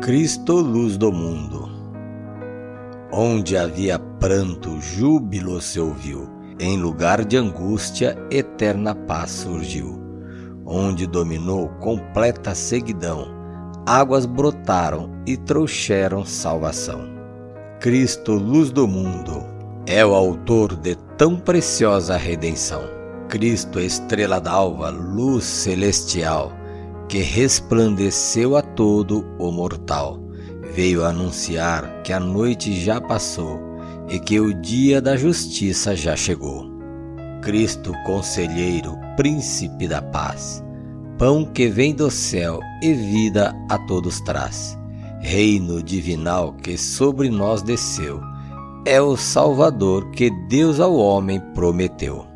Cristo, luz do mundo. Onde havia pranto, júbilo se ouviu, em lugar de angústia, eterna paz surgiu. Onde dominou completa seguidão, águas brotaram e trouxeram salvação. Cristo, luz do mundo, é o autor de tão preciosa redenção. Cristo, estrela d'alva, luz celestial, que resplandeceu a todo o mortal. Veio anunciar que a noite já passou e que o dia da justiça já chegou. Cristo, conselheiro, príncipe da paz, pão que vem do céu e vida a todos traz. Reino divinal que sobre nós desceu, é o Salvador que Deus ao homem prometeu.